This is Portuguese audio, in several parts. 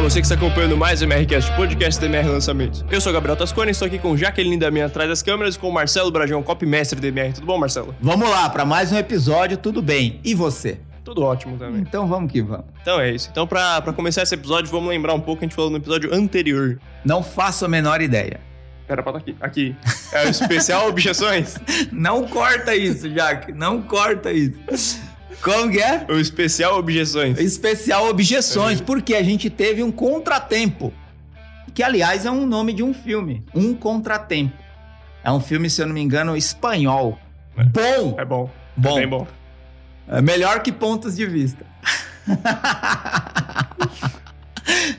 Olá, você que está acompanhando mais o MRCast, podcast da MR Lançamentos. Eu sou o Gabriel Tascone, estou aqui com Jaqueline da minha atrás das câmeras e com o Marcelo Brajão, copy mestre da MR. Tudo bom, Marcelo? Vamos lá, para mais um episódio, tudo bem? E você? Tudo ótimo também. Então vamos que vamos. Então é isso. Então, pra, pra começar esse episódio, vamos lembrar um pouco que a gente falou no episódio anterior. Não faço a menor ideia. Era pra estar aqui. Aqui. É o especial Objeções? Não corta isso, Jaque. Não corta isso. Como que é? O especial Objeções. Especial Objeções, porque a gente teve um contratempo. Que, aliás, é um nome de um filme. Um Contratempo. É um filme, se eu não me engano, espanhol. Bom! É bom. Bom. Bem bom. É melhor que pontos de vista.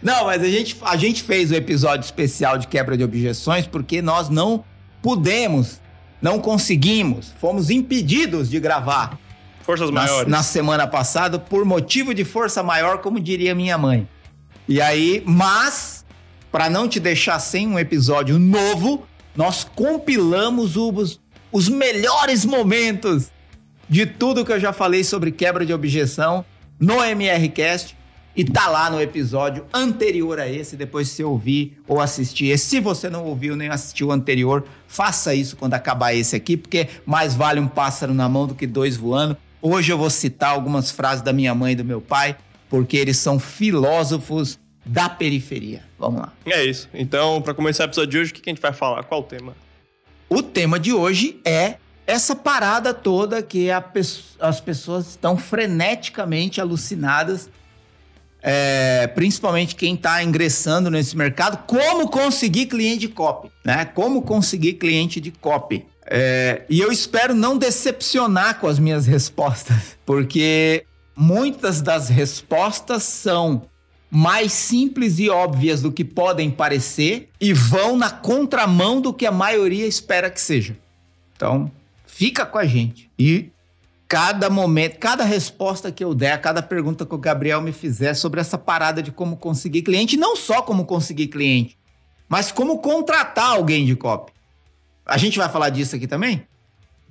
não, mas a gente, a gente fez o episódio especial de quebra de objeções porque nós não pudemos, não conseguimos, fomos impedidos de gravar Forças na, maiores. na semana passada por motivo de força maior, como diria minha mãe. E aí, mas, para não te deixar sem um episódio novo, nós compilamos os, os melhores momentos de tudo que eu já falei sobre quebra de objeção no MRCast e tá lá no episódio anterior a esse, depois se você ouvir ou assistir esse. Se você não ouviu nem assistiu o anterior, faça isso quando acabar esse aqui, porque mais vale um pássaro na mão do que dois voando. Hoje eu vou citar algumas frases da minha mãe e do meu pai, porque eles são filósofos da periferia. Vamos lá. É isso. Então, pra começar o episódio de hoje, o que a gente vai falar? Qual o tema? O tema de hoje é essa parada toda que pe- as pessoas estão freneticamente alucinadas, é, principalmente quem está ingressando nesse mercado, como conseguir cliente de copy, né? Como conseguir cliente de copy. É, e eu espero não decepcionar com as minhas respostas, porque muitas das respostas são mais simples e óbvias do que podem parecer e vão na contramão do que a maioria espera que seja. Então, fica com a gente. E cada momento, cada resposta que eu der, cada pergunta que o Gabriel me fizer sobre essa parada de como conseguir cliente, não só como conseguir cliente, mas como contratar alguém de copy. A gente vai falar disso aqui também?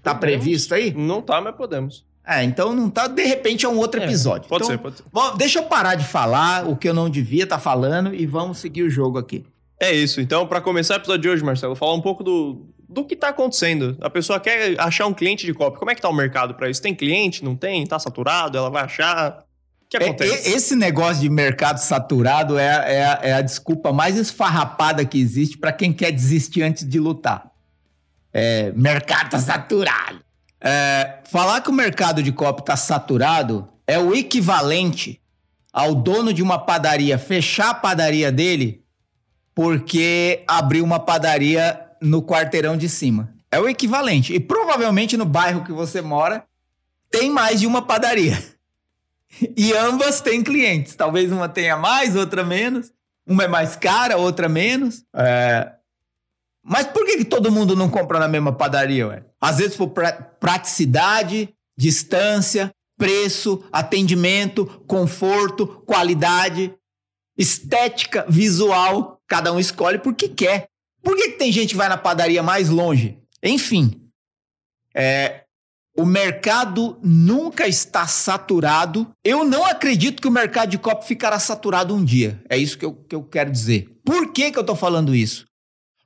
Tá Podemos. previsto aí? Não tá, mas podemos. É, então não tá, de repente é um outro É, episódio. Pode Então, ser, pode ser. Bom, deixa eu parar de falar o que eu não devia estar falando e vamos seguir o jogo aqui. É isso. Então, pra começar o episódio de hoje, Marcelo, falar um pouco do, do que tá acontecendo. A pessoa quer achar um cliente de copy. Como é que tá o mercado pra isso? Tem cliente? Não tem? Tá saturado? Ela vai achar? O que É, acontece? e- esse negócio de mercado saturado é, a- é, é a desculpa mais esfarrapada que existe para quem quer desistir antes de lutar. É, mercado tá saturado. É, falar que o mercado de copo tá saturado é o equivalente ao dono de uma padaria fechar a padaria dele porque abriu uma padaria no quarteirão de cima. É o equivalente. E provavelmente no bairro que você mora tem mais de uma padaria. E ambas têm clientes. Talvez uma tenha mais, outra menos. Uma é mais cara, outra menos. É, Mas por que, que todo mundo não compra na mesma padaria, ué? Às vezes por pra- praticidade, distância, preço, atendimento, conforto, qualidade, estética, visual. Cada um escolhe porque quer. Por que, que tem gente que vai na padaria mais longe? Enfim, é, o mercado nunca está saturado. Eu não acredito que o mercado de copo ficará saturado um dia. É isso que eu, que eu quero dizer. Por que, que eu estou falando isso?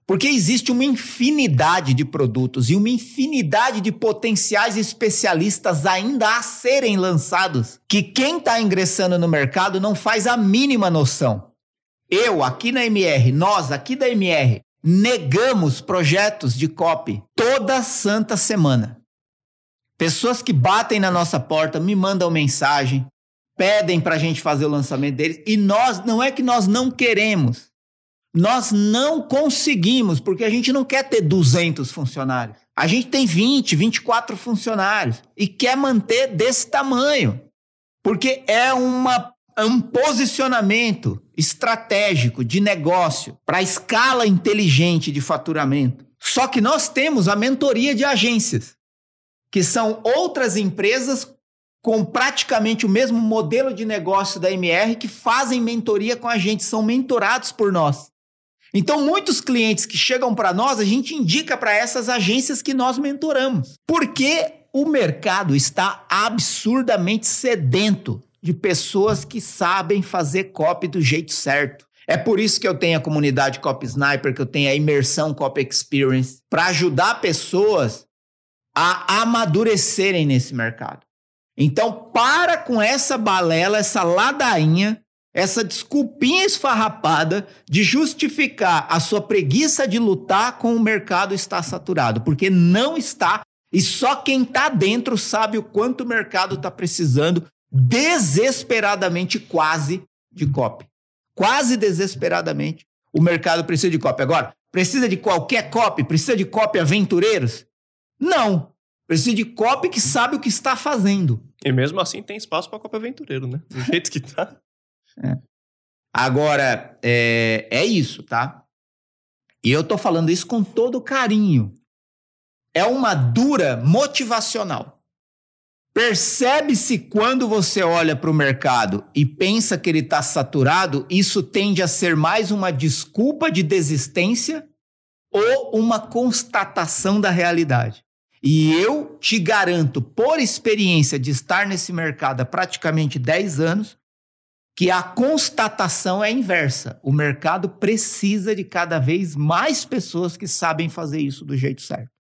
Porque existe uma infinidade de produtos e uma infinidade de potenciais especialistas ainda a serem lançados que quem está ingressando no mercado não faz a mínima noção. Eu, aqui na MR, nós aqui da MR, negamos projetos de copy toda santa semana. Pessoas que batem na nossa porta, me mandam mensagem, pedem para a gente fazer o lançamento deles e nós, não é que nós não queremos, nós não conseguimos, porque a gente não quer ter 200 funcionários. A gente tem 20, 24 funcionários e quer manter desse tamanho, porque é uma, um posicionamento estratégico de negócio para escala inteligente de faturamento. Só que nós temos a mentoria de agências, que são outras empresas com praticamente o mesmo modelo de negócio da MR que fazem mentoria com a gente, são mentorados por nós. Então, muitos clientes que chegam para nós, a gente indica para essas agências que nós mentoramos. Porque o mercado está absurdamente sedento de pessoas que sabem fazer copy do jeito certo. É por isso que eu tenho a comunidade Copy Sniper, que eu tenho a imersão Copy Experience, para ajudar pessoas a amadurecerem nesse mercado. Então, para com essa balela, essa ladainha, essa desculpinha esfarrapada de justificar a sua preguiça de lutar com o mercado está saturado, porque não está, e só quem está dentro sabe o quanto o mercado está precisando desesperadamente quase de copy. Quase desesperadamente o mercado precisa de copy. Agora, precisa de qualquer copy? Precisa de copy aventureiros? Não. Precisa de copy que sabe o que está fazendo. E mesmo assim tem espaço para copy aventureiro, né? Do jeito que tá. É. Agora, é, é isso, tá? E eu tô falando isso com todo carinho. É uma dura motivacional. Percebe-se quando você olha para o mercado e pensa que ele está saturado, isso tende a ser mais uma desculpa de desistência ou uma constatação da realidade. E eu te garanto, por experiência de estar nesse mercado há praticamente 10 anos, que a constatação é inversa. O mercado precisa de cada vez mais pessoas que sabem fazer isso do jeito certo.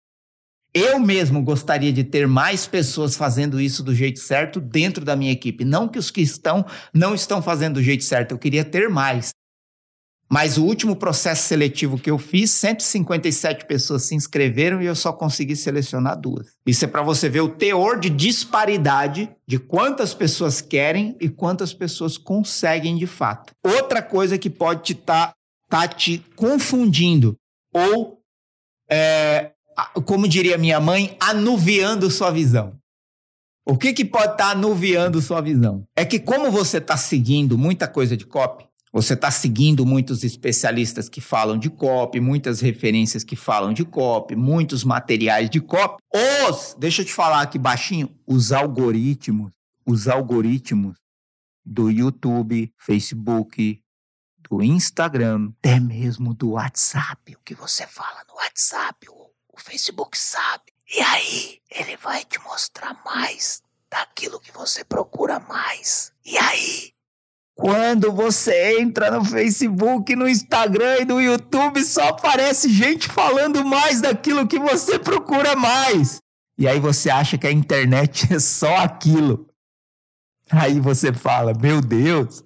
Eu mesmo gostaria de ter mais pessoas fazendo isso do jeito certo dentro da minha equipe. Não que os que estão não estão fazendo do jeito certo, eu queria ter mais. Mas o último processo seletivo que eu fiz, 157 pessoas se inscreveram e eu só consegui selecionar duas. Isso é para você ver o teor de disparidade de quantas pessoas querem e quantas pessoas conseguem de fato. Outra coisa que pode te tá, tá te confundindo ou é, como diria minha mãe, anuviando sua visão. O que, que pode estar tá anuviando sua visão? É que como você está seguindo muita coisa de copy, você está seguindo muitos especialistas que falam de copy, muitas referências que falam de copy, muitos materiais de copy. Os, deixa eu te falar aqui baixinho, os algoritmos, os algoritmos do YouTube, Facebook, do Instagram, até mesmo do WhatsApp, o que você fala no WhatsApp, o o Facebook sabe. E aí, ele vai te mostrar mais daquilo que você procura mais. E aí, quando você entra no Facebook, no Instagram e no YouTube, só aparece gente falando mais daquilo que você procura mais. E aí você acha que a internet é só aquilo. Aí você fala: Meu Deus,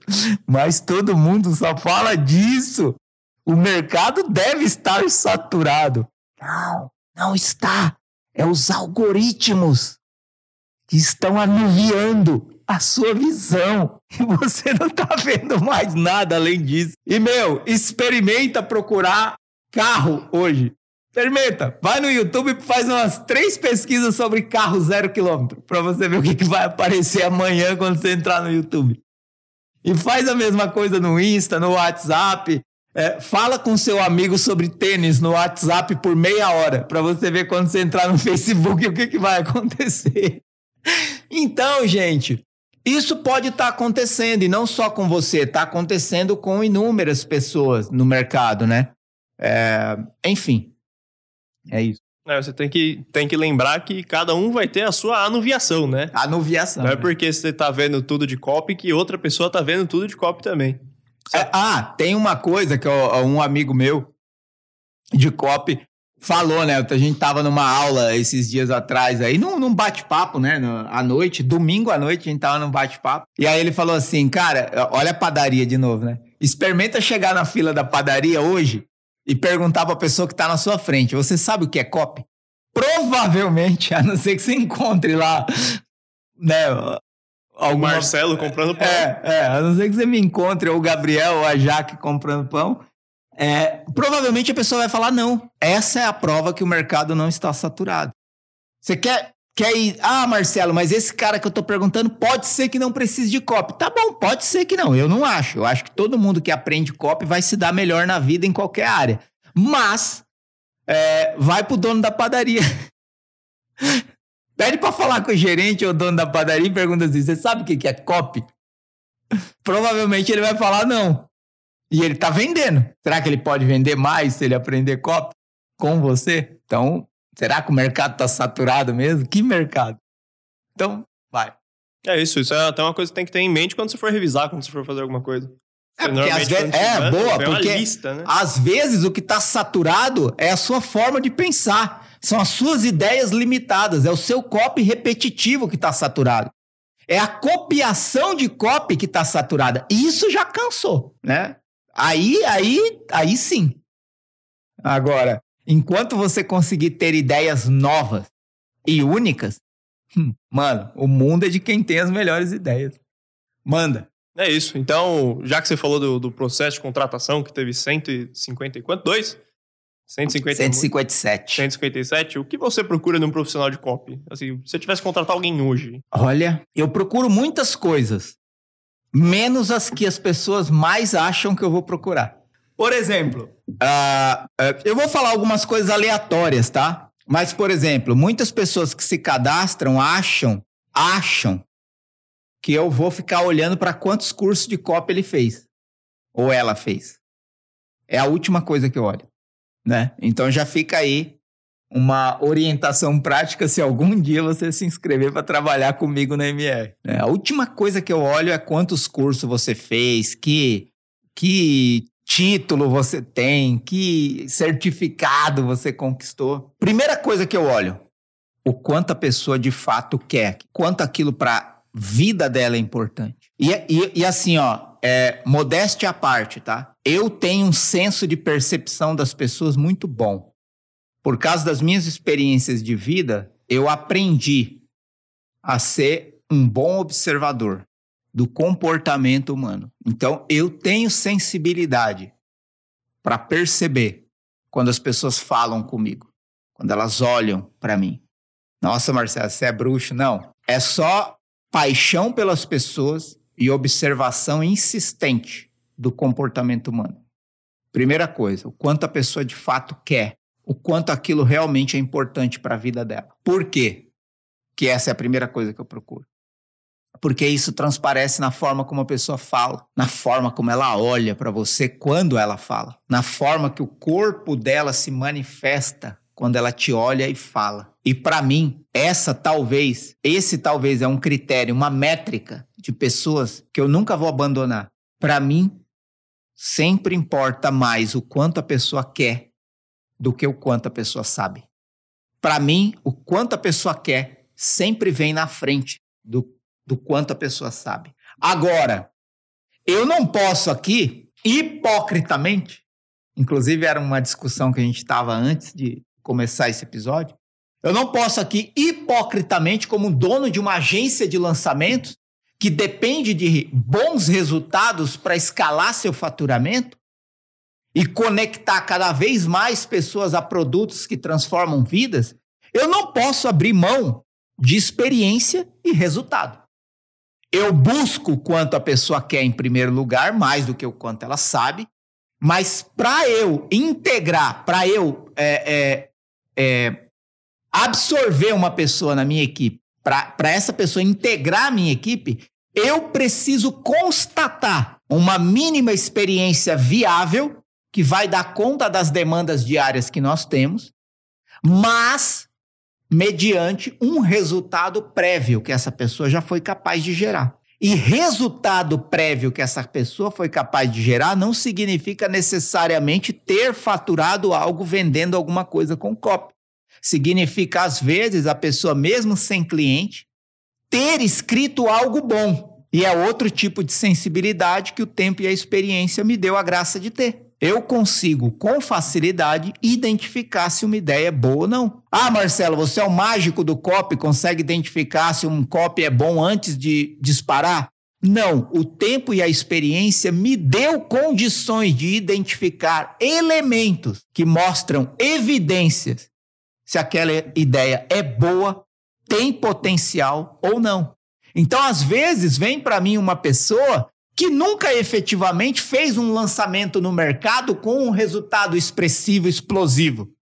mas todo mundo só fala disso. O mercado deve estar saturado. Não, não está. É os algoritmos que estão anuviando a sua visão. E você não está vendo mais nada além disso. E, meu, experimenta procurar carro hoje. Experimenta. Vai no YouTube e faz umas três pesquisas sobre carro zero quilômetro. Para você ver o que, vai aparecer amanhã quando você entrar no YouTube. E faz a mesma coisa no Insta, no WhatsApp. É, fala com seu amigo sobre tênis no WhatsApp por meia hora, para você ver quando você entrar no Facebook o que, que vai acontecer. Então, gente, isso pode estar tá acontecendo, e não só com você, está acontecendo com inúmeras pessoas no mercado, né? É, enfim, é isso. É, você tem que, tem que lembrar que cada um vai ter a sua anuviação, né? Anuviação. Não é porque você está vendo tudo de copy que outra pessoa está vendo tudo de copy também. É, ah, tem uma coisa que um amigo meu de copy falou, né? A gente tava numa aula esses dias atrás aí, num, num bate-papo, né? à noite, domingo à noite, a gente tava num bate-papo. E aí ele falou assim, cara, olha a padaria de novo, né? Experimenta chegar na fila da padaria hoje e perguntar pra pessoa que tá na sua frente, você sabe o que é copy? Provavelmente, a não ser que você encontre lá, né, o Marcelo comprando pão. É, é, a não ser que você me encontre, ou o Gabriel, ou a Jaque comprando pão. É, provavelmente a pessoa vai falar: não, essa é a prova que o mercado não está saturado. Você quer, quer ir, ah, Marcelo, mas esse cara que eu estou perguntando pode ser que não precise de copy. Tá bom, pode ser que não. Eu não acho. Eu acho que todo mundo que aprende copy vai se dar melhor na vida em qualquer área. Mas é, vai pro dono da padaria. Pede para falar com o gerente ou dono da padaria e pergunta assim: você sabe o que é copy? Provavelmente ele vai falar não. E ele tá vendendo. Será que ele pode vender mais se ele aprender copy com você? Então, será que o mercado tá saturado mesmo? Que mercado? Então, vai. É isso, isso é até uma coisa que tem que ter em mente quando você for revisar, quando você for fazer alguma coisa. É, porque às vezes, é boa, porque lista, né? às vezes o que está saturado é a sua forma de pensar. São as suas ideias limitadas, é o seu copy repetitivo que está saturado. É a copiação de copy que está saturada. E isso já cansou, né? Aí, aí, aí sim. Agora, enquanto você conseguir ter ideias novas e únicas, hum, mano, o mundo é de quem tem as melhores ideias. Manda. É isso. Então, já que você falou do, do processo de contratação, que teve 150 e quanto? Dois? 150, 157. 157. O que você procura num profissional de copy? Assim, se você tivesse que contratar alguém hoje. Olha, eu procuro muitas coisas, menos as que as pessoas mais acham que eu vou procurar. Por exemplo, uh, uh, eu vou falar algumas coisas aleatórias, tá? Mas, por exemplo, muitas pessoas que se cadastram acham, acham que eu vou ficar olhando para quantos cursos de copy ele fez ou ela fez. É a última coisa que eu olho, né? Então já fica aí uma orientação prática se algum dia você se inscrever para trabalhar comigo na MR. Né? A última coisa que eu olho é quantos cursos você fez, que que título você tem, que certificado você conquistou. Primeira coisa que eu olho, o quanto a pessoa de fato quer, quanto aquilo para vida dela é importante. E, e, e assim, ó, é, modéstia à parte, tá? Eu tenho um senso de percepção das pessoas muito bom. Por causa das minhas experiências de vida, eu aprendi a ser um bom observador do comportamento humano. Então, eu tenho sensibilidade para perceber quando as pessoas falam comigo, quando elas olham para mim. Nossa, Marcelo, você é bruxo? Não. É só paixão pelas pessoas e observação insistente do comportamento humano. Primeira coisa, o quanto a pessoa de fato quer, o quanto aquilo realmente é importante para a vida dela. Por quê? Que essa é a primeira coisa que eu procuro. Porque isso transparece na forma como a pessoa fala, na forma como ela olha para você quando ela fala, na forma que o corpo dela se manifesta quando ela te olha e fala. E para mim, essa talvez, esse talvez é um critério, uma métrica de pessoas que eu nunca vou abandonar. Para mim, sempre importa mais o quanto a pessoa quer do que o quanto a pessoa sabe. Para mim, o quanto a pessoa quer sempre vem na frente do, do quanto a pessoa sabe. Agora, eu não posso aqui, hipocritamente, inclusive era uma discussão que a gente estava antes de, começar esse episódio, eu não posso aqui hipocritamente, como dono de uma agência de lançamentos, que depende de bons resultados para escalar seu faturamento e conectar cada vez mais pessoas a produtos que transformam vidas, eu não posso abrir mão de experiência e resultado. Eu busco quanto a pessoa quer em primeiro lugar, mais do que o quanto ela sabe, mas para eu integrar, para eu é, é, é, absorver uma pessoa na minha equipe, para essa pessoa integrar a minha equipe, eu preciso constatar uma mínima experiência viável que vai dar conta das demandas diárias que nós temos, mas mediante um resultado prévio que essa pessoa já foi capaz de gerar. E resultado prévio que essa pessoa foi capaz de gerar não significa necessariamente ter faturado algo vendendo alguma coisa com copy. Significa, às vezes, a pessoa, mesmo sem cliente, ter escrito algo bom. E é outro tipo de sensibilidade que o tempo e a experiência me deu a graça de ter. Eu consigo, com facilidade, identificar se uma ideia é boa ou não. Ah, Marcelo, você é o mágico do copy, consegue identificar se um copy é bom antes de disparar? Não, o tempo e a experiência me deu condições de identificar elementos que mostram evidências se aquela ideia é boa, tem potencial ou não. Então, às vezes, vem para mim uma pessoa que nunca efetivamente fez um lançamento no mercado com um resultado expressivo, explosivo.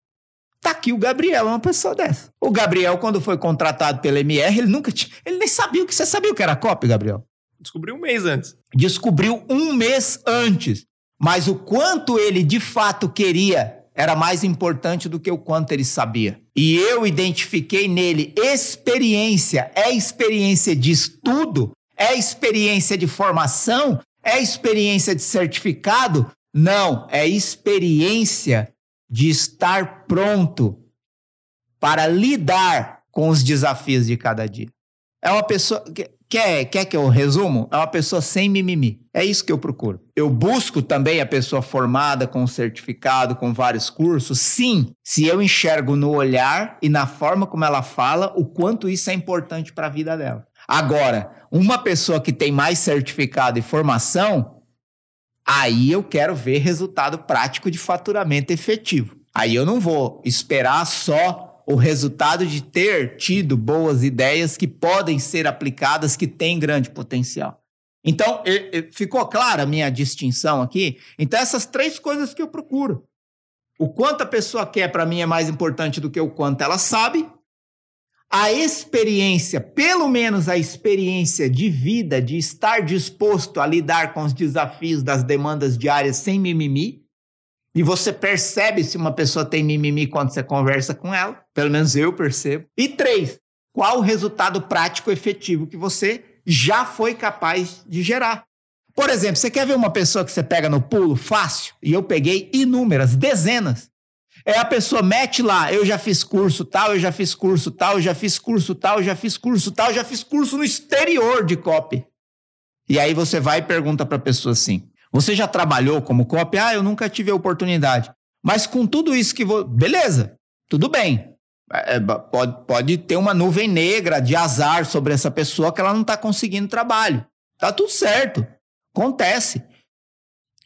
Tá aqui o Gabriel, é uma pessoa dessa. O Gabriel, quando foi contratado pela MR, ele nunca tinha, ele nem sabia o que você sabia o que era copy, Gabriel. Descobriu um mês antes. Descobriu um mês antes. Mas o quanto ele de fato queria era mais importante do que o quanto ele sabia. E eu identifiquei nele experiência. É experiência de estudo? É experiência de formação? É experiência de certificado? Não, é experiência de estar pronto para lidar com os desafios de cada dia. É uma pessoa. Quer, quer que eu resumo? É uma pessoa sem mimimi. É isso que eu procuro. Eu busco também a pessoa formada, com certificado, com vários cursos. Sim, se eu enxergo no olhar e na forma como ela fala, o quanto isso é importante para a vida dela. Agora, uma pessoa que tem mais certificado e formação, aí eu quero ver resultado prático de faturamento efetivo. Aí eu não vou esperar só o resultado de ter tido boas ideias que podem ser aplicadas, que têm grande potencial. Então, ficou clara a minha distinção aqui? Então, essas três coisas que eu procuro. O quanto a pessoa quer, para mim, é mais importante do que o quanto ela sabe. A experiência, pelo menos a experiência de vida, de estar disposto a lidar com os desafios das demandas diárias sem mimimi. E você percebe se uma pessoa tem mimimi quando você conversa com ela. Pelo menos eu percebo. E três, qual o resultado prático efetivo que você já foi capaz de gerar? Por exemplo, você quer ver uma pessoa que você pega no pulo fácil? E eu peguei inúmeras, dezenas. É a pessoa mete lá, eu já fiz curso tal, eu já fiz curso tal, eu já fiz curso tal, eu já fiz curso tal, eu já fiz curso no exterior de copy. E aí você vai e pergunta para a pessoa assim: você já trabalhou como copy? Ah, eu nunca tive a oportunidade. Mas com tudo isso que vou. Beleza, tudo bem. É, é pode, pode ter uma nuvem negra de azar sobre essa pessoa que ela não está conseguindo trabalho. Tá tudo certo. Acontece.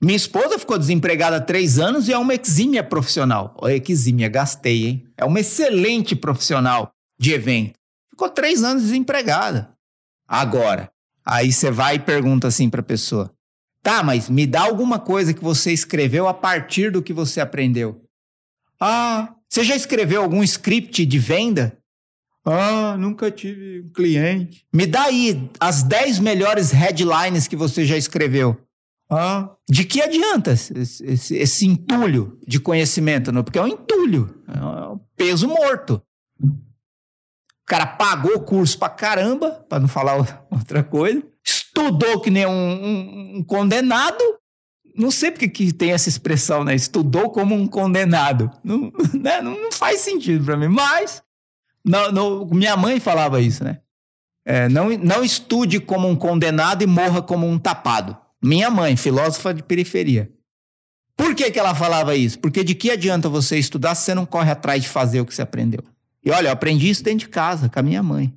Minha esposa ficou desempregada há três anos e é uma exímia profissional. Olha exímia, gastei, hein? É uma excelente profissional de evento. Ficou três anos desempregada. Agora, aí você vai e pergunta assim para a pessoa: Tá, mas me dá alguma coisa que você escreveu a partir do que você aprendeu. Ah, você já escreveu algum script de venda? Ah, nunca tive um cliente. Me dá aí as 10 melhores headlines que você já escreveu. Ah, de que adianta esse, esse, esse entulho de conhecimento? Não? Porque é um entulho, é um peso morto. O cara pagou o curso pra caramba, para não falar outra coisa estudou que nem um, um, um condenado. Não sei porque que tem essa expressão, né? Estudou como um condenado. Não, né? não faz sentido para mim. Mas não, não, minha mãe falava isso, né? É, não, não estude como um condenado e morra como um tapado. Minha mãe, filósofa de periferia. Por que, que ela falava isso? Porque de que adianta você estudar se você não corre atrás de fazer o que você aprendeu? E olha, eu aprendi isso dentro de casa, com a minha mãe.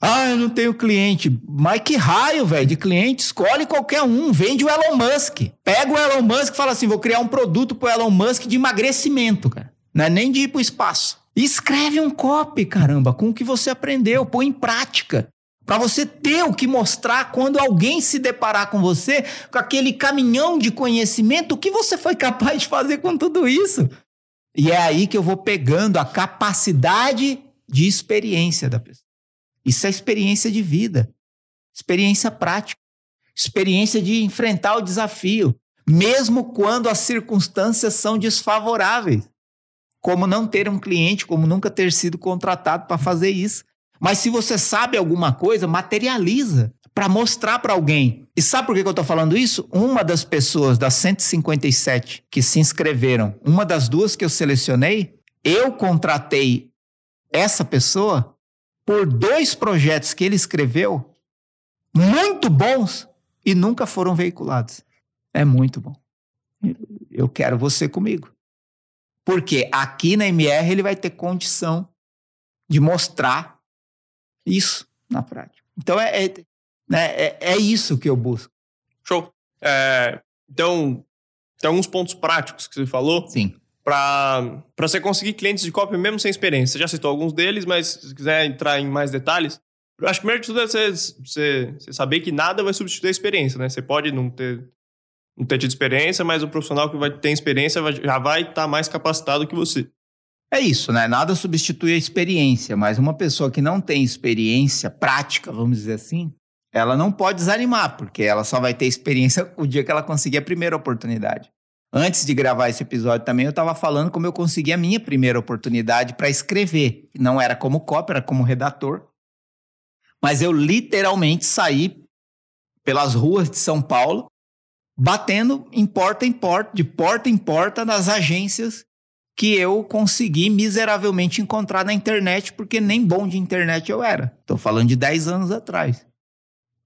Ah, eu não tenho cliente. Mas que raio, velho, de cliente? Escolhe qualquer um. Vende o Elon Musk. Pega o Elon Musk e fala assim: vou criar um produto pro Elon Musk de emagrecimento, cara. Não é nem de ir pro espaço. escreve um copy, caramba, com o que você aprendeu. Põe em prática. Para você ter o que mostrar quando alguém se deparar com você, com aquele caminhão de conhecimento, o que você foi capaz de fazer com tudo isso. E é aí que eu vou pegando a capacidade de experiência da pessoa. Isso é experiência de vida, experiência prática, experiência de enfrentar o desafio, mesmo quando as circunstâncias são desfavoráveis. Como não ter um cliente, como nunca ter sido contratado para fazer isso. Mas se você sabe alguma coisa, materializa para mostrar para alguém. E sabe por que eu estou falando isso? Uma das pessoas das 157 que se inscreveram, uma das duas que eu selecionei, eu contratei essa pessoa por dois projetos que ele escreveu, muito bons, e nunca foram veiculados. É muito bom. Eu quero você comigo. Porque aqui na MR ele vai ter condição de mostrar isso na prática. Então é, é, né, é, é isso que eu busco. Show. É, então, tem alguns pontos práticos que você falou. Sim para você conseguir clientes de copy mesmo sem experiência. Você já citou alguns deles, mas se quiser entrar em mais detalhes, eu acho que primeiro de tudo é você, você, você, saber que nada vai substituir a experiência, né? Você pode não ter, não ter tido experiência, mas o profissional que vai ter experiência já vai estar tá mais capacitado que você. É isso, né? Nada substitui a experiência, mas uma pessoa que não tem experiência prática, vamos dizer assim, ela não pode desanimar, porque ela só vai ter experiência o dia que ela conseguir a primeira oportunidade. Antes de gravar esse episódio também, eu estava falando como eu consegui a minha primeira oportunidade para escrever. Não era como copy, era como redator. Mas eu literalmente saí pelas ruas de São Paulo, batendo em porta em porta, de porta em porta nas agências que eu consegui miseravelmente encontrar na internet, porque nem bom de internet eu era. Estou falando de 10 anos atrás.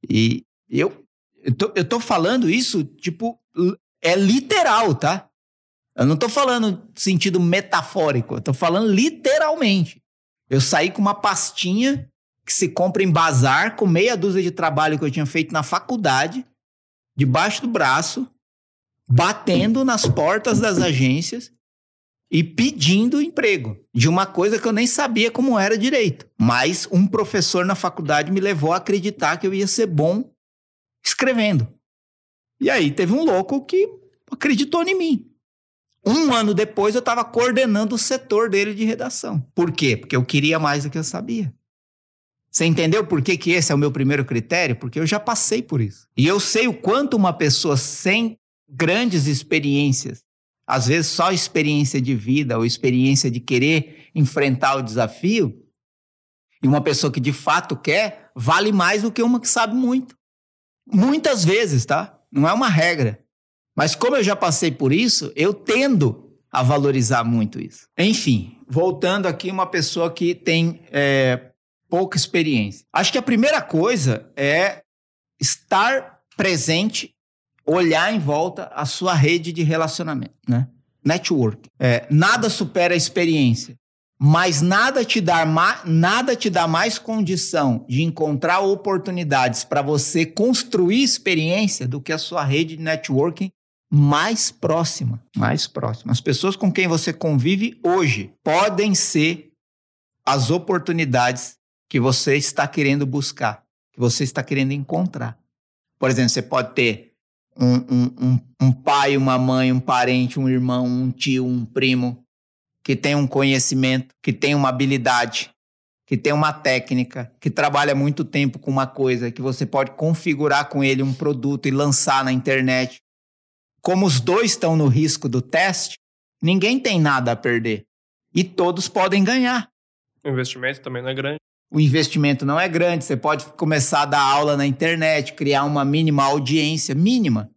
E eu, eu, tô, eu falando isso, tipo, é literal, tá? Eu não tô falando sentido metafórico, eu falando literalmente. Eu saí com uma pastinha que se compra em bazar, com meia dúzia de trabalho que eu tinha feito na faculdade, debaixo do braço, batendo nas portas das agências e pedindo emprego de uma coisa que eu nem sabia como era direito. Mas um professor na faculdade me levou a acreditar que eu ia ser bom escrevendo. E aí teve um louco que acreditou em mim. Um ano depois eu estava coordenando o setor dele de redação. Por quê? Porque eu queria mais do que eu sabia. Você entendeu por que, que esse é o meu primeiro critério? Porque eu já passei por isso. E eu sei o quanto uma pessoa sem grandes experiências às vezes só experiência de vida ou experiência de querer enfrentar o desafio, e uma pessoa que de fato quer, vale mais do que uma que sabe muito. Muitas vezes, tá? Não é uma regra. Mas como eu já passei por isso, eu tendo a valorizar muito isso. Enfim, voltando aqui, uma pessoa que tem é, pouca experiência. Acho que a primeira coisa é estar presente olhar em volta a sua rede de relacionamento, né? Network. É, nada supera a experiência, mas nada te dá nada te dá mais condição de encontrar oportunidades para você construir experiência do que a sua rede de networking mais próxima, mais próxima. As pessoas com quem você convive hoje podem ser as oportunidades que você está querendo buscar, que você está querendo encontrar. Por exemplo, você pode ter um, um, um, pai, uma mãe, um parente, um irmão, um tio, um primo que tem um conhecimento, que tem uma habilidade, que tem uma técnica, que trabalha muito tempo com uma coisa, que você pode configurar com ele um produto e lançar na internet. Como os dois estão no risco do teste, ninguém tem nada a perder. E todos podem ganhar. O investimento também não é grande o investimento não é grande, você pode começar a dar aula na internet, criar uma mínima audiência, mínima.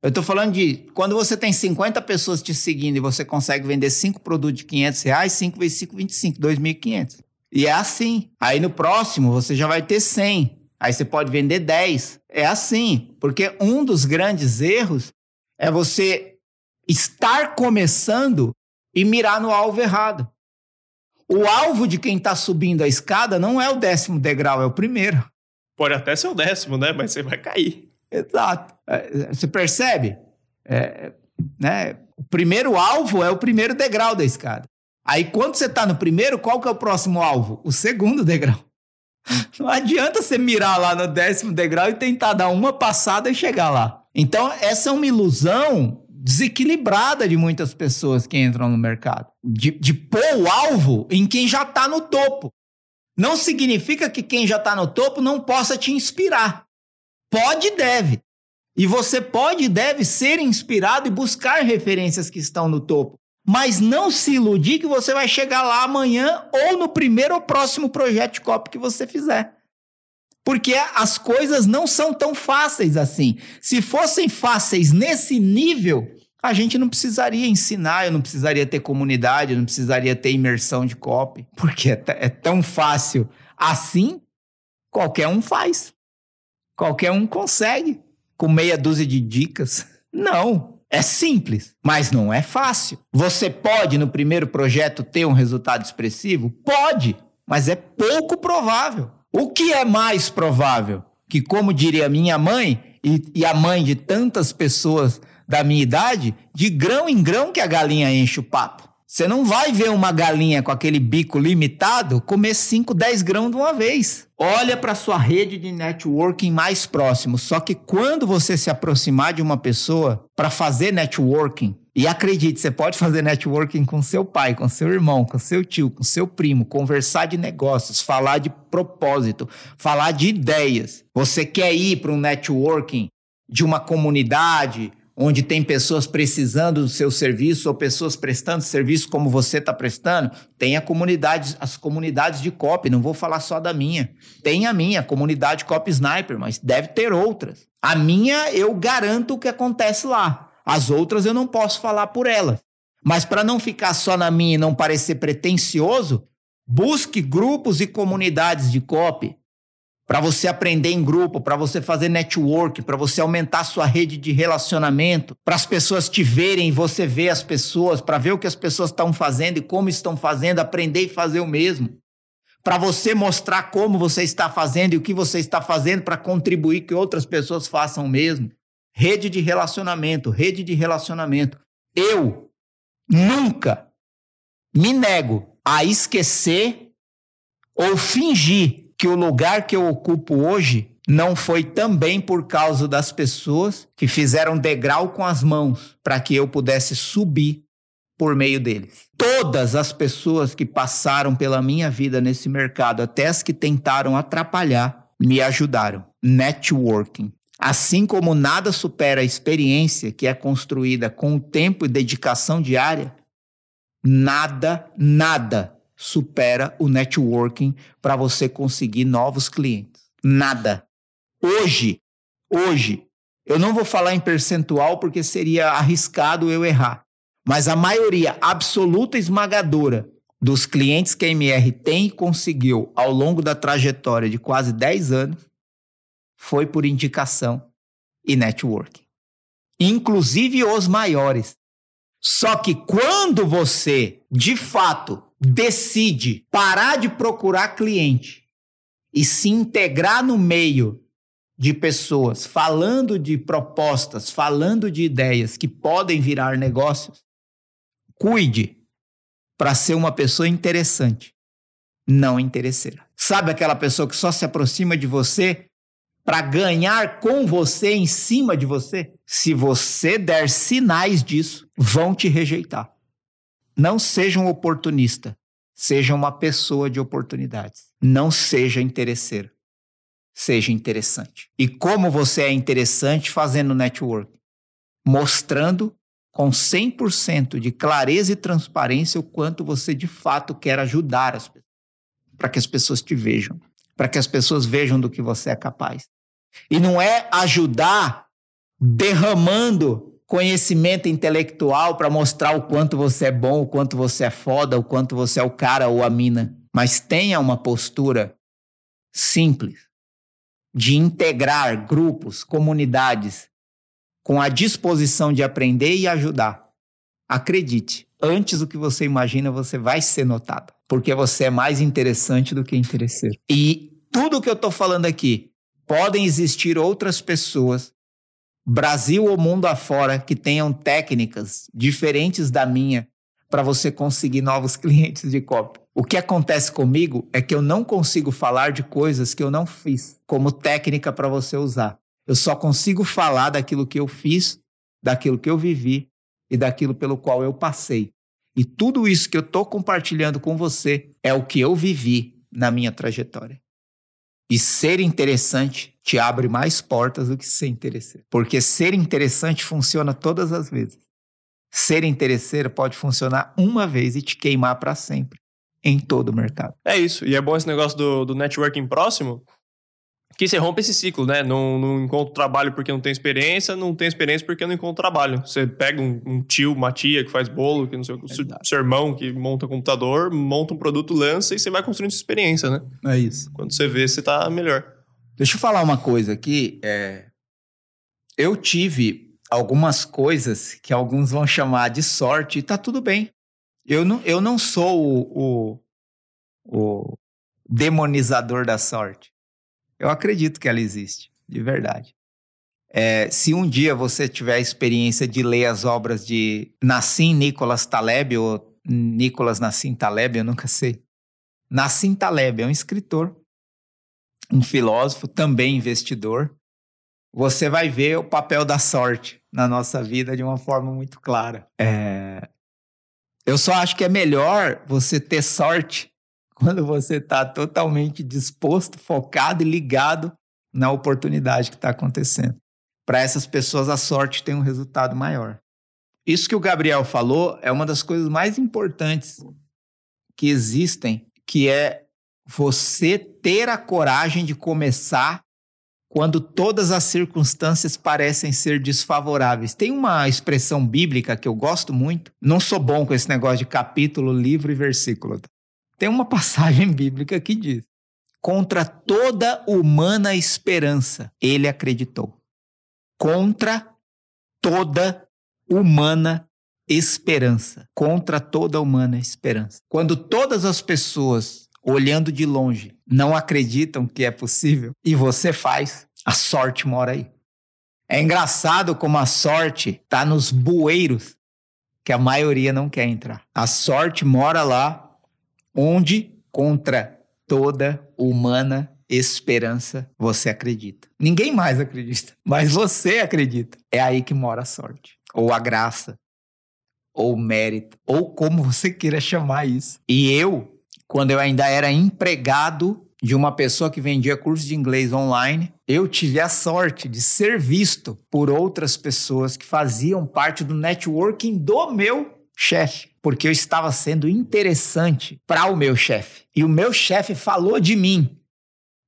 Eu estou falando de quando você tem 50 pessoas te seguindo e você consegue vender 5 produtos de 500 reais, 5 vezes 5, 25, 2.500. E é assim. Aí no próximo você já vai ter 100. Aí você pode vender 10. É assim. Porque um dos grandes erros é você estar começando e mirar no alvo errado. O alvo de quem está subindo a escada não é o décimo degrau, é o primeiro. Pode até ser o décimo, né? Mas você vai cair. Exato. É, você percebe? É, né? O primeiro alvo é o primeiro degrau da escada. Aí, quando você está no primeiro, qual que é o próximo alvo? O segundo degrau. Não adianta você mirar lá no décimo degrau e tentar dar uma passada e chegar lá. Então, essa é uma ilusão desequilibrada de muitas pessoas que entram no mercado. De, de pôr o alvo em quem já está no topo. Não significa que quem já está no topo não possa te inspirar. Pode e deve. E você pode e deve ser inspirado e buscar referências que estão no topo. Mas não se iludir que você vai chegar lá amanhã ou no primeiro ou próximo projeto de que você fizer. Porque as coisas não são tão fáceis assim. Se fossem fáceis nesse nível, a gente não precisaria ensinar, eu não precisaria ter comunidade, eu não precisaria ter imersão de copy. Porque é, é tão fácil assim, qualquer um faz. Qualquer um consegue. Com meia dúzia de dicas. Não. É simples, mas não é fácil. Você pode, no primeiro projeto, ter um resultado expressivo? Pode, mas é pouco provável. O que é mais provável? Que, como diria minha mãe, e, e, a mãe de tantas pessoas da minha idade, de grão em grão que a galinha enche o papo. Você não vai ver uma galinha com aquele bico limitado comer 5, 10 grãos de uma vez. Olha para sua rede de networking mais próximo. Só que quando você se aproximar de uma pessoa para fazer networking, e acredite, você pode fazer networking com seu pai, com seu irmão, com seu tio, com seu primo, conversar de negócios, falar de propósito, falar de ideias. Você quer ir para um networking de uma comunidade onde tem pessoas precisando do seu serviço ou pessoas prestando serviço como você está prestando, tem a comunidade, as comunidades de copy, não vou falar só da minha. Tem a minha, a comunidade copy sniper, mas deve ter outras. A minha, eu garanto o que acontece lá. As outras eu não posso falar por elas. Mas para não ficar só na minha e não parecer pretensioso, busque grupos e comunidades de copy para você aprender em grupo, para você fazer network, para você aumentar sua rede de relacionamento, para as pessoas te verem você ver as pessoas, para ver o que as pessoas estão fazendo e como estão fazendo, aprender e fazer o mesmo. Para você mostrar como você está fazendo e o que você está fazendo para contribuir que outras pessoas façam o mesmo. Rede de relacionamento, rede de relacionamento. Eu nunca me nego a esquecer ou fingir que o lugar que eu ocupo hoje não foi também por causa das pessoas que fizeram degrau com as mãos para que eu pudesse subir por meio deles. Todas as pessoas que passaram pela minha vida nesse mercado, até as que tentaram atrapalhar, me ajudaram. Networking. Assim como nada supera a experiência que é construída com o tempo e dedicação diária, nada, nada supera o networking para você conseguir novos clientes. Nada. Hoje, hoje, eu não vou falar em percentual porque seria arriscado eu errar, mas a maioria absoluta esmagadora dos clientes que a MR tem e conseguiu ao longo da trajetória de quase 10 anos foi por indicação e networking. Inclusive os maiores. Só que quando você, de fato, decide parar de procurar cliente e se integrar no meio de pessoas falando de propostas, falando de ideias que podem virar negócios, cuide para ser uma pessoa interessante, não interesseira. Sabe aquela pessoa que só se aproxima de você para ganhar com você em cima de você? Se você der sinais disso, vão te rejeitar. Não seja um oportunista. Seja uma pessoa de oportunidades. Não seja interesseiro. Seja interessante. E como você é interessante fazendo network? Mostrando com 100% de clareza e transparência o quanto você de fato quer ajudar as pessoas. Para que as pessoas te vejam. Para que as pessoas vejam do que você é capaz. E não é ajudar derramando conhecimento intelectual para mostrar o quanto você é bom, o quanto você é foda, o quanto você é o cara ou a mina. Mas tenha uma postura simples de integrar grupos, comunidades com a disposição de aprender e ajudar. Acredite, antes do que você imagina, você vai ser notado, porque você é mais interessante do que interesseiro. E tudo que eu estou falando aqui, podem existir outras pessoas Brasil ou mundo afora que tenham técnicas diferentes da minha para você conseguir novos clientes de copy. O que acontece comigo é que eu não consigo falar de coisas que eu não fiz como técnica para você usar. Eu só consigo falar daquilo que eu fiz, daquilo que eu vivi e daquilo pelo qual eu passei. E tudo isso que eu estou compartilhando com você é o que eu vivi na minha trajetória. E ser interessante te abre mais portas do que ser interesseiro. Porque ser interessante funciona todas as vezes. Ser interesseiro pode funcionar uma vez e te queimar para sempre em todo o mercado. É isso. E é bom esse negócio do, do networking próximo, que você rompe esse ciclo, né? Não, não encontra trabalho porque não tem experiência, não tem experiência porque não encontra trabalho. Você pega um, um tio, uma tia que faz bolo, que não sei o seu irmão que monta computador, monta um produto, lança e você vai construindo sua experiência, né? É isso. Quando você vê, você tá melhor. Deixa eu falar uma coisa aqui. É... Eu tive algumas coisas que alguns vão chamar de sorte e tá tudo bem. Eu não, eu não sou o, o, o demonizador da sorte. Eu acredito que ela existe, de verdade. É, se um dia você tiver a experiência de ler as obras de Nassim Nicholas Taleb, ou Nicholas Nassim Taleb, eu nunca sei. Nassim Taleb é um escritor, um filósofo, também investidor. Você vai ver o papel da sorte na nossa vida de uma forma muito clara. É... Eu só acho que é melhor você ter sorte quando você está totalmente disposto, focado e ligado na oportunidade que está acontecendo. para essas pessoas a sorte tem um resultado maior. Isso que o Gabriel falou é uma das coisas mais importantes que existem, que é você ter a coragem de começar quando todas as circunstâncias parecem ser desfavoráveis. Tem uma expressão bíblica que eu gosto muito. Não sou bom com esse negócio de capítulo, livro e versículo. Tem uma passagem bíblica que diz: Contra toda humana esperança, ele acreditou. Contra toda humana esperança. Contra toda humana esperança. Quando todas as pessoas, olhando de longe, não acreditam que é possível e você faz, a sorte mora aí. É engraçado como a sorte está nos bueiros que a maioria não quer entrar. A sorte mora lá onde, contra toda humana esperança, você acredita. Ninguém mais acredita, mas você acredita. É aí que mora a sorte, ou a graça, ou o mérito, ou como você queira chamar isso. E eu, quando eu ainda era empregado de uma pessoa que vendia curso de inglês online, eu tive a sorte de ser visto por outras pessoas que faziam parte do networking do meu chefe, porque eu estava sendo interessante para o meu chefe. E o meu chefe falou de mim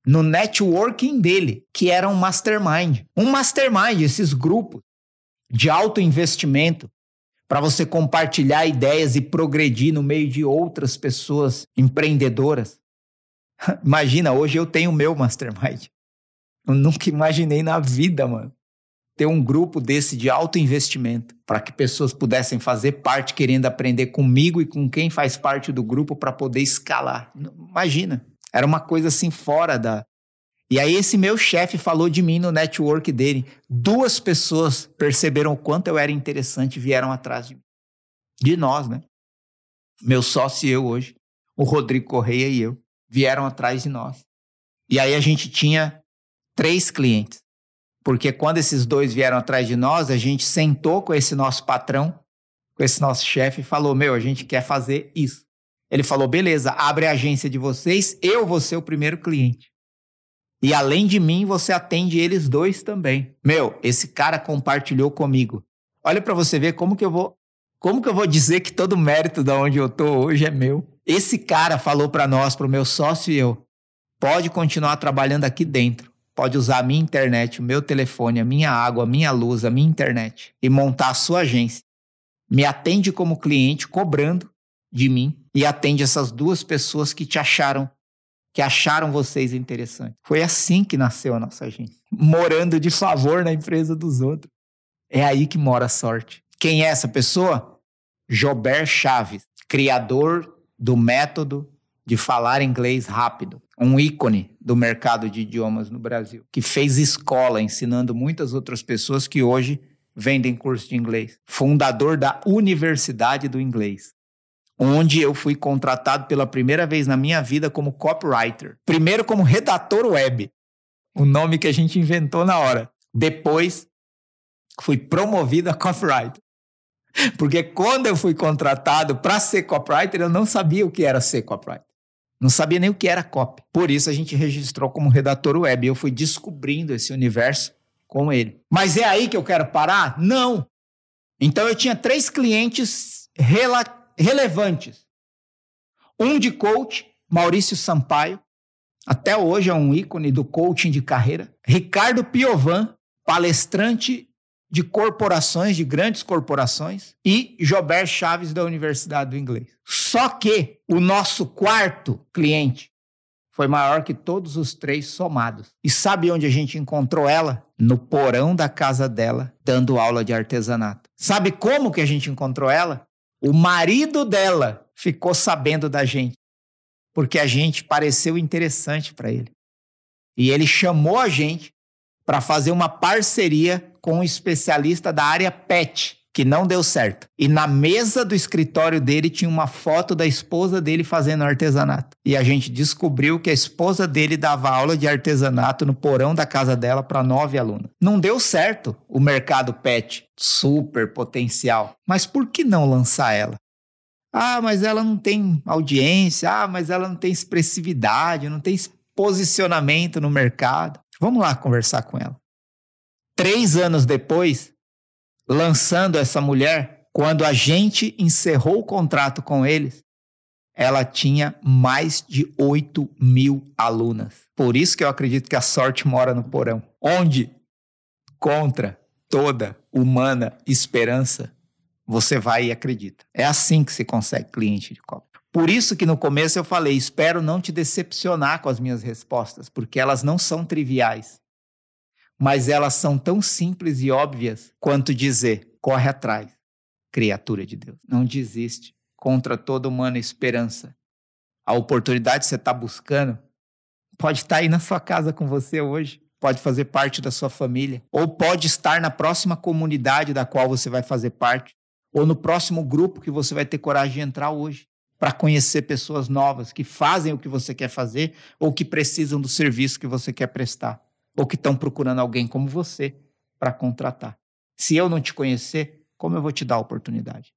no networking dele, que era um mastermind. Um mastermind, esses grupos de alto investimento para você compartilhar ideias e progredir no meio de outras pessoas empreendedoras. Imagina, hoje eu tenho o meu mastermind. Eu nunca imaginei na vida, mano, ter um grupo desse de alto investimento para que pessoas pudessem fazer parte querendo aprender comigo e com quem faz parte do grupo para poder escalar. Imagina, era uma coisa assim fora da. E aí esse meu chefe falou de mim no network dele. Duas pessoas perceberam o quanto eu era interessante e vieram atrás de mim. De nós, né? Meu sócio e eu hoje, o Rodrigo Correia e eu vieram atrás de nós. E aí a gente tinha três clientes. Porque quando esses dois vieram atrás de nós, a gente sentou com esse nosso patrão, com esse nosso chefe e falou: Meu, a gente quer fazer isso. Ele falou: Beleza, abre a agência de vocês, eu vou ser o primeiro cliente. E além de mim, você atende eles dois também. Meu, esse cara compartilhou comigo. Olha para você ver como que eu vou, como que eu vou dizer que todo o mérito da onde eu tô hoje é meu. Esse cara falou para nós, para o meu sócio e eu, pode continuar trabalhando aqui dentro. Pode usar a minha internet, o meu telefone, a minha água, a minha luz, a minha internet e montar a sua agência. Me atende como cliente, cobrando de mim e atende essas duas pessoas que te acharam, que acharam vocês interessantes. Foi assim que nasceu a nossa agência, morando de favor na empresa dos outros. É aí que mora a sorte. Quem é essa pessoa? Jober Chaves, criador do método de falar inglês rápido, um ícone do mercado de idiomas no Brasil, que fez escola ensinando muitas outras pessoas que hoje vendem curso de inglês. Fundador da Universidade do Inglês, onde eu fui contratado pela primeira vez na minha vida como copywriter. Primeiro como redator web, o nome que a gente inventou na hora. Depois fui promovido a copywriter. Porque quando eu fui contratado para ser copywriter, eu não sabia o que era ser copywriter. Não sabia nem o que era copy. Por isso a gente registrou como redator web. Eu fui descobrindo esse universo com ele. Mas é aí que eu quero parar? Não. Então eu tinha três clientes rela relevantes. Um de coach, Maurício Sampaio, até hoje é um ícone do coaching de carreira. Ricardo Piovan, palestrante de corporações, de grandes corporações, e Jober Chaves da Universidade do Inglês. Só que o nosso quarto cliente foi maior que todos os três somados. E sabe onde a gente encontrou ela? No porão da casa dela, dando aula de artesanato. Sabe como que a gente encontrou ela? O marido dela ficou sabendo da gente, porque a gente pareceu interessante para ele. E ele chamou a gente para fazer uma parceria com um especialista da área PET, que não deu certo. E na mesa do escritório dele tinha uma foto da esposa dele fazendo artesanato. E a gente descobriu que a esposa dele dava aula de artesanato no porão da casa dela para nove alunos. Não deu certo o mercado PET, super potencial. Mas por que não lançar ela? Ah, mas ela não tem audiência, ah, mas ela não tem expressividade, não tem posicionamento no mercado. Vamos lá conversar com ela. Três anos depois, lançando essa mulher, quando a gente encerrou o contrato com eles, ela tinha mais de 8 mil alunas. Por isso que eu acredito que a sorte mora no porão. Onde, contra toda humana esperança, você vai e acredita. É assim que se consegue cliente de copy. Por isso que no começo eu falei, espero não te decepcionar com as minhas respostas, porque elas não são triviais. Mas elas são tão simples e óbvias quanto dizer: corre atrás, criatura de Deus. Não desiste contra toda humana esperança. A oportunidade que você está buscando pode estar tá aí na sua casa com você hoje pode fazer parte da sua família, ou pode estar na próxima comunidade da qual você vai fazer parte, ou no próximo grupo que você vai ter coragem de entrar hoje, para conhecer pessoas novas que fazem o que você quer fazer ou que precisam do serviço que você quer prestar, ou que estão procurando alguém como você para contratar. Se eu não te conhecer, como eu vou te dar a oportunidade?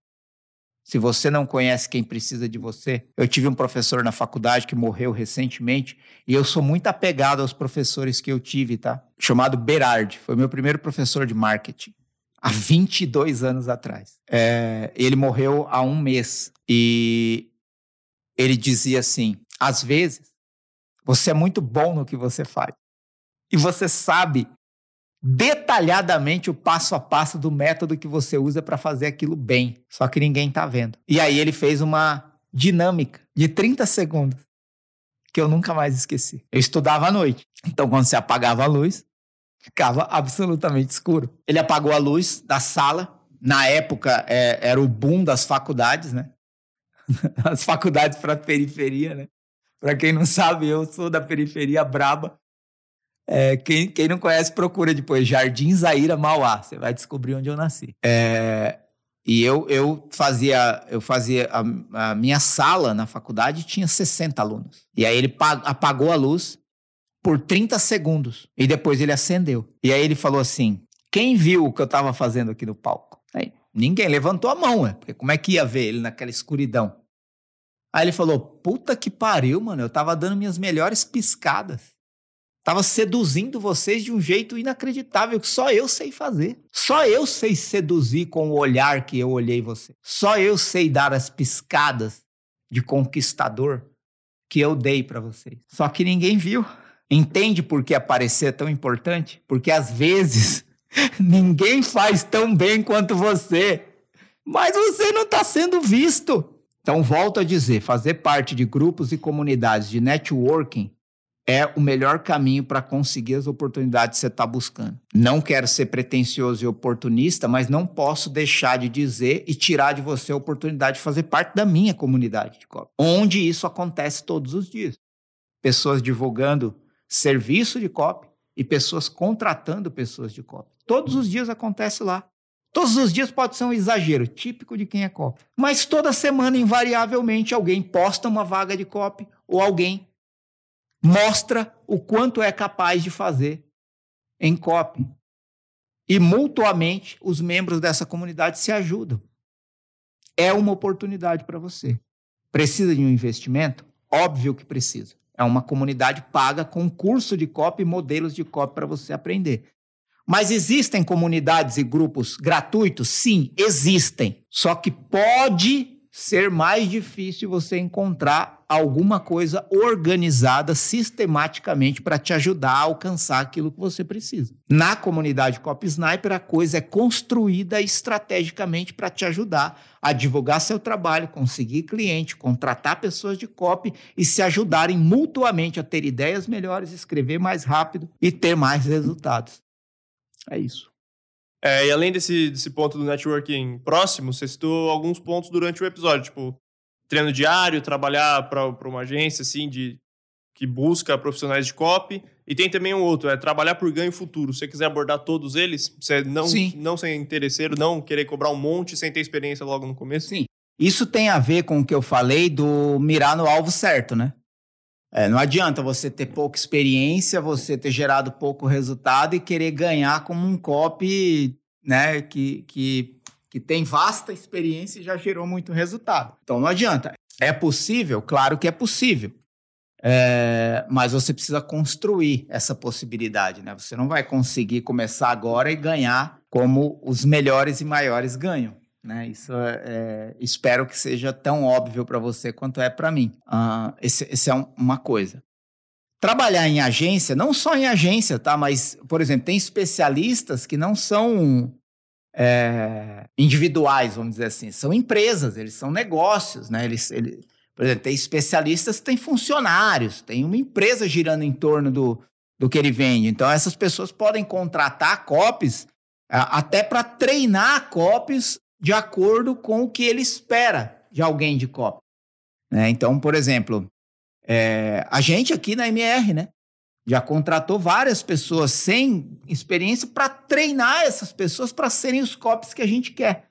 Se você não conhece quem precisa de você, eu tive um professor na faculdade que morreu recentemente e eu sou muito apegado aos professores que eu tive, tá? Chamado Berardi, foi meu primeiro professor de marketing há 22 anos atrás. É, ele morreu há um mês e ele dizia assim: às vezes você é muito bom no que você faz e você sabe detalhadamente o passo a passo do método que você usa para fazer aquilo bem, só que ninguém está vendo. E aí ele fez uma dinâmica de 30 segundos que eu nunca mais esqueci. Eu estudava à noite, então quando você apagava a luz, ficava absolutamente escuro. Ele apagou a luz da sala. Na época é, era o boom das faculdades, né? As faculdades para periferia, né? Para quem não sabe, eu sou da periferia braba. É, quem, quem não conhece, procura depois Jardim Zaira Mauá. Você vai descobrir onde eu nasci. É, e eu, eu fazia, eu fazia a, a, minha sala na faculdade tinha 60 alunos. E aí ele apagou a luz por 30 segundos. E depois ele acendeu. E aí ele falou assim: quem viu o que eu estava fazendo aqui no palco? Aí, ninguém levantou a mão, né? Porque como é que ia ver ele naquela escuridão? Aí ele falou: puta que pariu, mano. Eu tava dando minhas melhores piscadas. Estava seduzindo vocês de um jeito inacreditável que só eu sei fazer. Só eu sei seduzir com o olhar que eu olhei você. Só eu sei dar as piscadas de conquistador que eu dei para vocês. Só que ninguém viu. Entende por que aparecer é tão importante? Porque às vezes ninguém faz tão bem quanto você, mas você não está sendo visto. Então, volto a dizer: fazer parte de grupos e comunidades de networking é o melhor caminho para conseguir as oportunidades que você está buscando. Não quero ser pretencioso e oportunista, mas não posso deixar de dizer e tirar de você a oportunidade de fazer parte da minha comunidade de copy, onde isso acontece todos os dias. Pessoas divulgando serviço de copy e pessoas contratando pessoas de copy. Todos os dias acontece lá. Todos os dias pode ser um exagero, típico de quem é copy. Mas toda semana, invariavelmente, alguém posta uma vaga de copy ou alguém mostra o quanto é capaz de fazer em copy. E mutuamente os membros dessa comunidade se ajudam. É uma oportunidade para você. Precisa de um investimento? Óbvio que precisa. É uma comunidade paga com curso de copy e modelos de copy para você aprender. Mas existem comunidades e grupos gratuitos? Sim, existem. Só que pode ser mais difícil você encontrar alguma coisa organizada sistematicamente para te ajudar a alcançar aquilo que você precisa. Na comunidade Cop Sniper, a coisa é construída estrategicamente para te ajudar a divulgar seu trabalho, conseguir cliente, contratar pessoas de copy e se ajudarem mutuamente a ter ideias melhores, escrever mais rápido e ter mais resultados. É isso. É, e além desse, desse ponto do networking próximo, você citou alguns pontos durante o episódio, tipo treino diário, trabalhar para uma agência assim de que busca profissionais de copy. E tem também um outro, é trabalhar por ganho futuro. Se você quiser abordar todos eles, você não, Sim. não ser interesseiro, não querer cobrar um monte sem ter experiência logo no começo. Sim. Isso tem a ver com o que eu falei do mirar no alvo certo, né? É, não adianta você ter pouca experiência, você ter gerado pouco resultado e querer ganhar como um copy, né, que, que, que tem vasta experiência e já gerou muito resultado. Então não adianta. É possível? Claro que é possível. É, mas você precisa construir essa possibilidade, né? Você não vai conseguir começar agora e ganhar como os melhores e maiores ganham. Né? Isso é, é, espero que seja tão óbvio para você quanto é para mim. Uh, esse, esse é um, uma coisa. Trabalhar em agência, não só em agência, tá? Mas, por exemplo, tem especialistas que não são é, individuais, vamos dizer assim, são empresas, eles são negócios, né? Eles, eles, por exemplo, tem especialistas têm funcionários, tem uma empresa girando em torno do, do que ele vende. Então, essas pessoas podem contratar copies até para treinar copies de acordo com o que ele espera de alguém de copy. Né? Então, por exemplo, é, a gente aqui na MR, né? Já contratou várias pessoas sem experiência para treinar essas pessoas para serem os copies que a gente quer.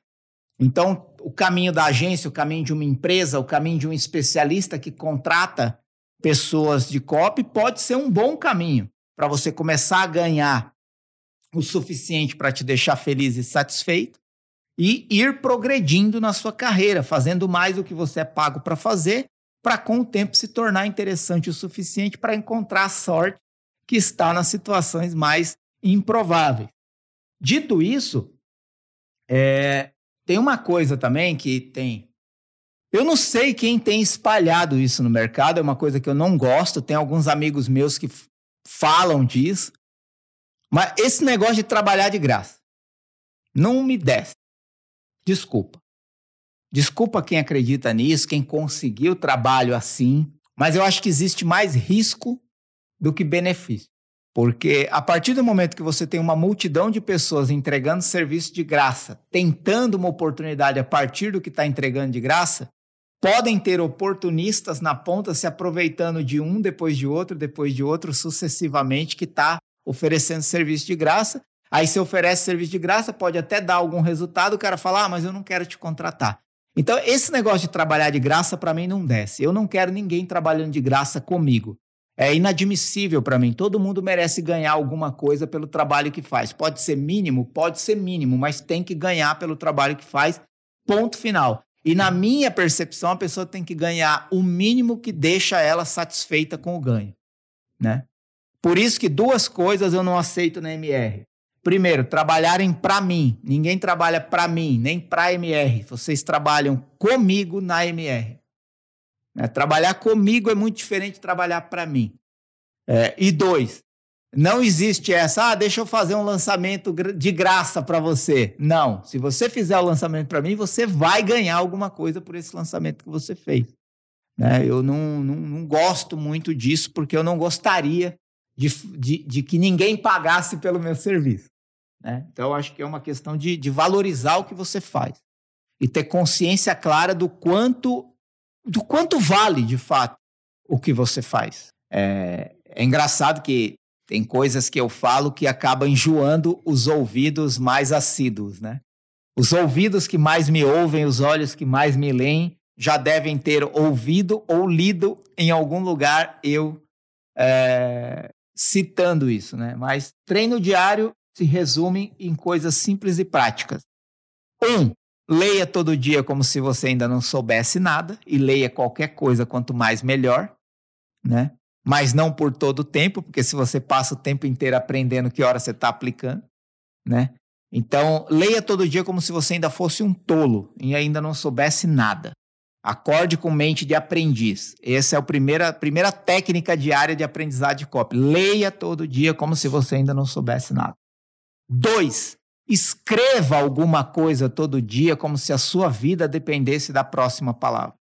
Então, o caminho da agência, o caminho de uma empresa, o caminho de um especialista que contrata pessoas de copy pode ser um bom caminho para você começar a ganhar o suficiente para te deixar feliz e satisfeito e ir progredindo na sua carreira, fazendo mais do que você é pago para fazer, para com o tempo se tornar interessante o suficiente para encontrar a sorte que está nas situações mais improváveis. Dito isso, é, tem uma coisa também que tem. Eu não sei quem tem espalhado isso no mercado, é uma coisa que eu não gosto. Tem alguns amigos meus que falam disso. Mas esse negócio de trabalhar de graça não me desce. Desculpa. Desculpa quem acredita nisso, quem conseguiu trabalho assim, mas eu acho que existe mais risco do que benefício. Porque a partir do momento que você tem uma multidão de pessoas entregando serviço de graça, tentando uma oportunidade a partir do que está entregando de graça, podem ter oportunistas na ponta se aproveitando de um, depois de outro, depois de outro, sucessivamente, que está oferecendo serviço de graça. Aí você oferece serviço de graça, pode até dar algum resultado, o cara fala, ah, mas eu não quero te contratar. Então, esse negócio de trabalhar de graça, para mim, não desce. Eu não quero ninguém trabalhando de graça comigo. É inadmissível para mim. Todo mundo merece ganhar alguma coisa pelo trabalho que faz. Pode ser mínimo, pode ser mínimo, mas tem que ganhar pelo trabalho que faz. Ponto final. E na minha percepção, a pessoa tem que ganhar o mínimo que deixa ela satisfeita com o ganho, né? Por isso que duas coisas eu não aceito na MR. Primeiro, trabalharem para mim. Ninguém trabalha para mim, nem para MR. Vocês trabalham comigo na MR. Né? Trabalhar comigo é muito diferente de trabalhar para mim. É, e dois, não existe essa, ah, deixa eu fazer um lançamento de graça para você. Não. Se você fizer o lançamento para mim, você vai ganhar alguma coisa por esse lançamento que você fez. Né? Eu não, não, não gosto muito disso, porque eu não gostaria de, de, de que ninguém pagasse pelo meu serviço. Né? Então, eu acho que é uma questão de, de valorizar o que você faz e ter consciência clara do quanto do quanto vale de fato o que você faz. É, é engraçado que tem coisas que eu falo que acabam enjoando os ouvidos mais assíduos, né? Os ouvidos que mais me ouvem, os olhos que mais me leem, já devem ter ouvido ou lido em algum lugar eu é, citando isso, né? Mas treino diário se resume em coisas simples e práticas. Um, Leia todo dia como se você ainda não soubesse nada e leia qualquer coisa quanto mais melhor, né? Mas não por todo o tempo, porque se você passa o tempo inteiro aprendendo que hora você está aplicando, né? Então, leia todo dia como se você ainda fosse um tolo e ainda não soubesse nada. Acorde com mente de aprendiz. Essa é a primeira, primeira técnica diária de aprendizado de copy. Leia todo dia como se você ainda não soubesse nada. Dois, Escreva alguma coisa todo dia como se a sua vida dependesse da próxima palavra.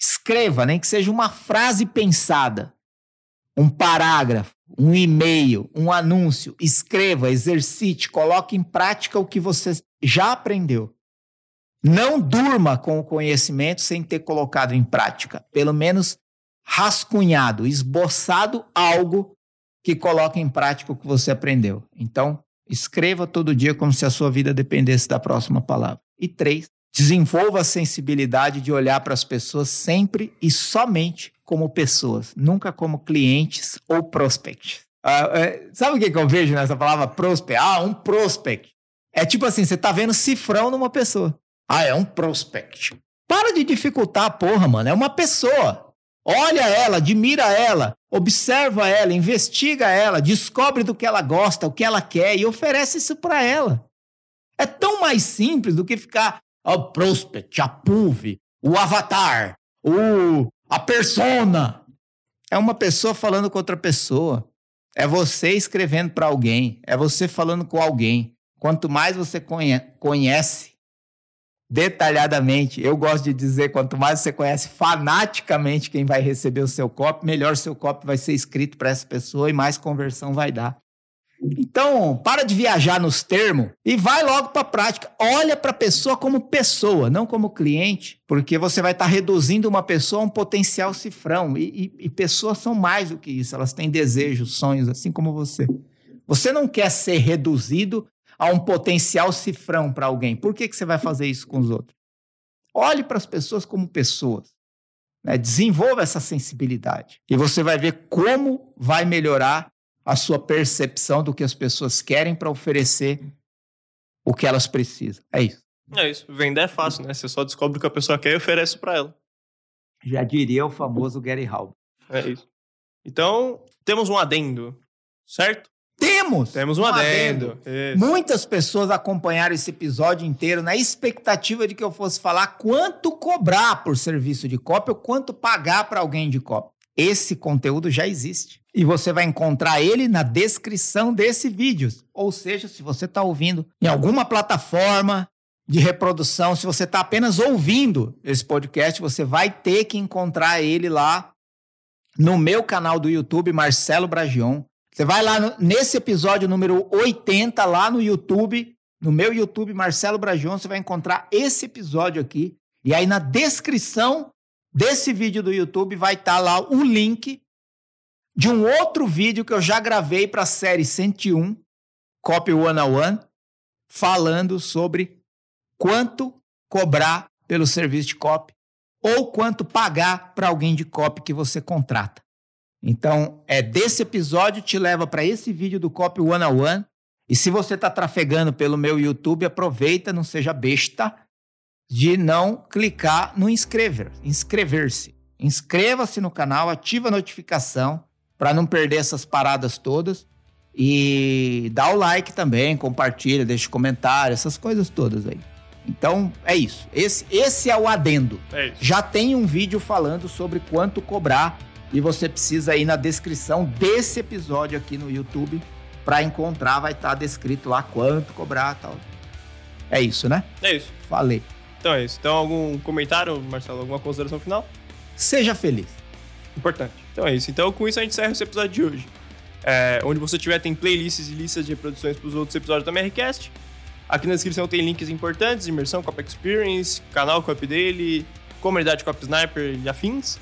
Escreva, nem que seja uma frase pensada, um parágrafo, um e-mail, um anúncio. Escreva, exercite, coloque em prática o que você já aprendeu. Não durma com o conhecimento sem ter colocado em prática. Pelo menos rascunhado, esboçado algo que coloque em prática o que você aprendeu. Então, Escreva todo dia como se a sua vida dependesse da próxima palavra. E três, desenvolva a sensibilidade de olhar para as pessoas sempre e somente como pessoas, nunca como clientes ou prospects. Ah, é, sabe o que, que eu vejo nessa palavra prospect? Ah, um prospect. É tipo assim, você está vendo cifrão numa pessoa. Ah, é um prospect. Para de dificultar porra, mano. É uma pessoa. Olha ela, admira ela, observa ela, investiga ela, descobre do que ela gosta, o que ela quer e oferece isso para ela. É tão mais simples do que ficar o prospect, a PUV, o avatar, o, a persona. É uma pessoa falando com outra pessoa. É você escrevendo para alguém. É você falando com alguém. Quanto mais você conhece detalhadamente, eu gosto de dizer, quanto mais você conhece fanaticamente quem vai receber o seu copo, melhor seu copo vai ser escrito para essa pessoa e mais conversão vai dar. Então, para de viajar nos termos e vai logo para a prática. Olha para a pessoa como pessoa, não como cliente, porque você vai estar tá reduzindo uma pessoa a um potencial cifrão. E, e, e pessoas são mais do que isso, elas têm desejos, sonhos, assim como você. Você não quer ser reduzido a um potencial cifrão para alguém. Por que, que você vai fazer isso com os outros? Olhe para as pessoas como pessoas. Né? Desenvolva essa sensibilidade. E você vai ver como vai melhorar a sua percepção do que as pessoas querem para oferecer o que elas precisam. É isso. É isso. Vender é fácil, né? Você só descobre o que a pessoa quer e oferece para ela. Já diria o famoso Gary Halbert. É isso. Então, temos um adendo, certo? Temos! Temos um, um adendo. adendo. Muitas pessoas acompanharam esse episódio inteiro na expectativa de que eu fosse falar quanto cobrar por serviço de cópia ou quanto pagar para alguém de cópia. Esse conteúdo já existe. E você vai encontrar ele na descrição desse vídeo. Ou seja, se você está ouvindo em alguma plataforma de reprodução, se você está apenas ouvindo esse podcast, você vai ter que encontrar ele lá no meu canal do YouTube, Marcelo Bragion. Você vai lá no, nesse episódio número 80, lá no YouTube, no meu YouTube, Marcelo Bragion, você vai encontrar esse episódio aqui. E aí na descrição desse vídeo do YouTube vai estar tá lá o link de um outro vídeo que eu já gravei para a série 101, Copy One on One, falando sobre quanto cobrar pelo serviço de copy ou quanto pagar para alguém de copy que você contrata. Então, é desse episódio te leva para esse vídeo do Copy One on One. E se você está trafegando pelo meu YouTube, aproveita, não seja besta de não clicar no inscrever, inscrever-se. Inscreva-se no canal, ativa a notificação para não perder essas paradas todas e dá o like também, compartilha, deixa comentário, essas coisas todas aí. Então é isso. Esse, esse é o adendo. É Já tem um vídeo falando sobre quanto cobrar e você precisa ir na descrição desse episódio aqui no YouTube para encontrar, vai estar tá descrito lá quanto cobrar tal. É isso, né? É isso. Falei. Então é isso. Então, algum comentário, Marcelo? Alguma consideração final? Seja feliz. Importante. Então é isso. Então, com isso, a gente encerra esse episódio de hoje. É, onde você tiver, tem playlists e listas de reproduções para os outros episódios da MRCast. Aqui na descrição tem links importantes, imersão Cop Experience, canal Cop dele, comunidade Cop Sniper e afins.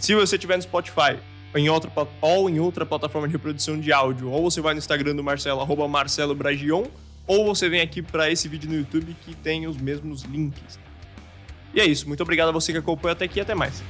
Se você tiver no Spotify em outra, ou em outra plataforma de reprodução de áudio, ou você vai no Instagram do Marcelo, arroba Marcelo Bragion, ou você vem aqui para esse vídeo no YouTube que tem os mesmos links. E é isso. Muito obrigado a você que acompanhou até aqui e até mais.